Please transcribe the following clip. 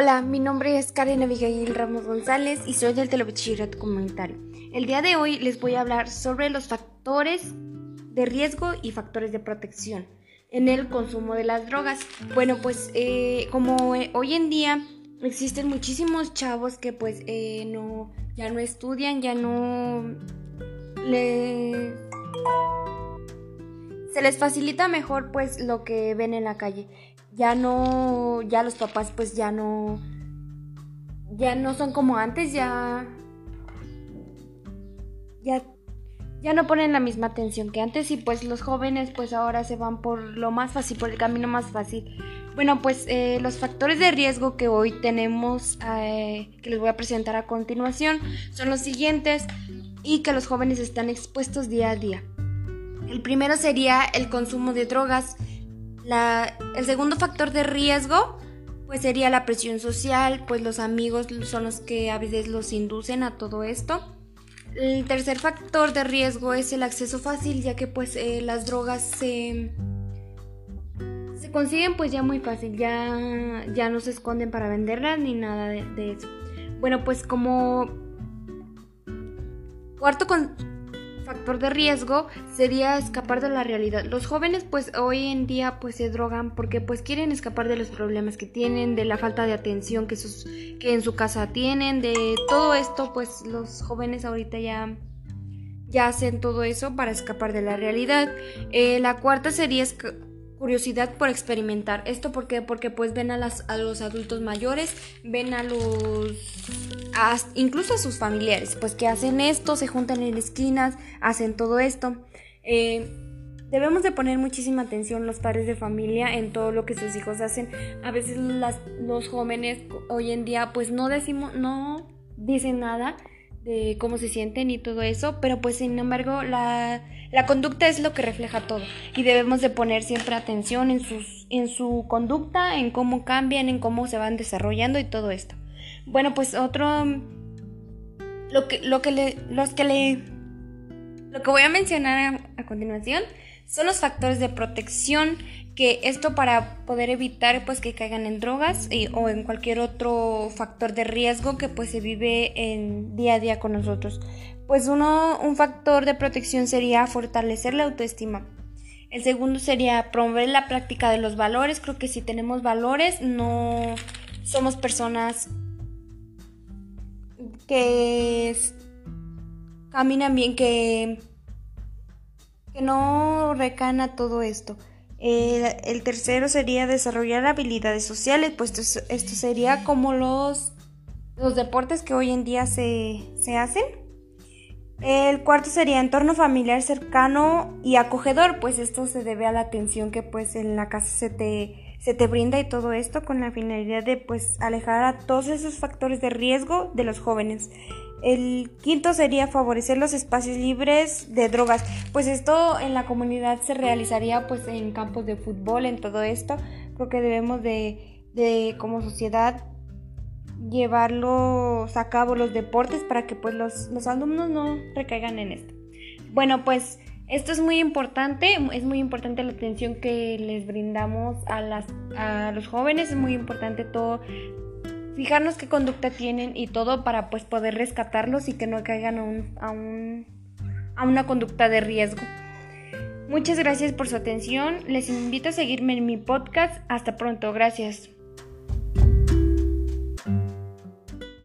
Hola, mi nombre es Karen Abigail Ramos González y soy del Telebachillerato Comunitario. El día de hoy les voy a hablar sobre los factores de riesgo y factores de protección en el consumo de las drogas. Bueno, pues eh, como eh, hoy en día existen muchísimos chavos que pues eh, no, ya no estudian, ya no le se les facilita mejor pues lo que ven en la calle. Ya no, ya los papás pues ya no, ya no son como antes, ya, ya, ya no ponen la misma atención que antes y pues los jóvenes pues ahora se van por lo más fácil, por el camino más fácil. Bueno, pues eh, los factores de riesgo que hoy tenemos, eh, que les voy a presentar a continuación, son los siguientes y que los jóvenes están expuestos día a día. El primero sería el consumo de drogas. El segundo factor de riesgo pues sería la presión social, pues los amigos son los que a veces los inducen a todo esto. El tercer factor de riesgo es el acceso fácil, ya que pues eh, las drogas se, se consiguen pues ya muy fácil, ya, ya no se esconden para venderlas ni nada de, de eso. Bueno, pues como cuarto con, factor de riesgo sería escapar de la realidad. Los jóvenes pues hoy en día pues se drogan porque pues quieren escapar de los problemas que tienen, de la falta de atención que, sus, que en su casa tienen, de todo esto pues los jóvenes ahorita ya ya hacen todo eso para escapar de la realidad. Eh, la cuarta sería curiosidad por experimentar. ¿Esto por qué? Porque pues ven a, los adultos mayores, ven a los... incluso a sus familiares, pues que hacen esto, se juntan en esquinas, hacen todo esto. Eh, debemos de poner muchísima atención los padres de familia en todo lo que sus hijos hacen. A veces los jóvenes hoy en día pues no decimos, no dicen nada de cómo se sienten y todo eso, pero pues sin embargo la, la, conducta es lo que refleja todo y debemos de poner siempre atención en, sus, en su conducta, en cómo cambian, en cómo se van desarrollando y todo esto. Bueno, pues otro, lo que, lo que le, los que le, lo que voy a mencionar a continuación son los factores de protección que esto para poder evitar pues que caigan en drogas o en cualquier otro factor de riesgo que pues se vive en día a día con nosotros. Pues uno, un factor de protección sería fortalecer la autoestima. El segundo sería promover la práctica de los valores. Creo que si tenemos valores no somos personas que caminan bien, que, que no recana todo esto. El, tercero sería desarrollar habilidades sociales, pues esto, sería como los, los deportes que hoy en día se, hacen. El cuarto sería entorno familiar cercano y acogedor, pues esto se debe a la atención que pues en la casa se te, se te brinda y todo esto con la finalidad de pues alejar a todos esos factores de riesgo de los jóvenes. El quinto sería favorecer los espacios libres de drogas. Pues esto en la comunidad se realizaría pues en campos de fútbol, en todo esto. Creo que debemos de, de como sociedad llevarlos a cabo los deportes para que pues los, los alumnos no recaigan en esto. Bueno, pues esto es muy importante, es muy importante la atención que les brindamos a, las, a los jóvenes, es muy importante todo fijarnos qué conducta tienen y todo para pues poder rescatarlos y que no caigan a, un, a, a una conducta de riesgo. Muchas gracias por su atención. Les invito a seguirme en mi podcast. Hasta pronto. Gracias.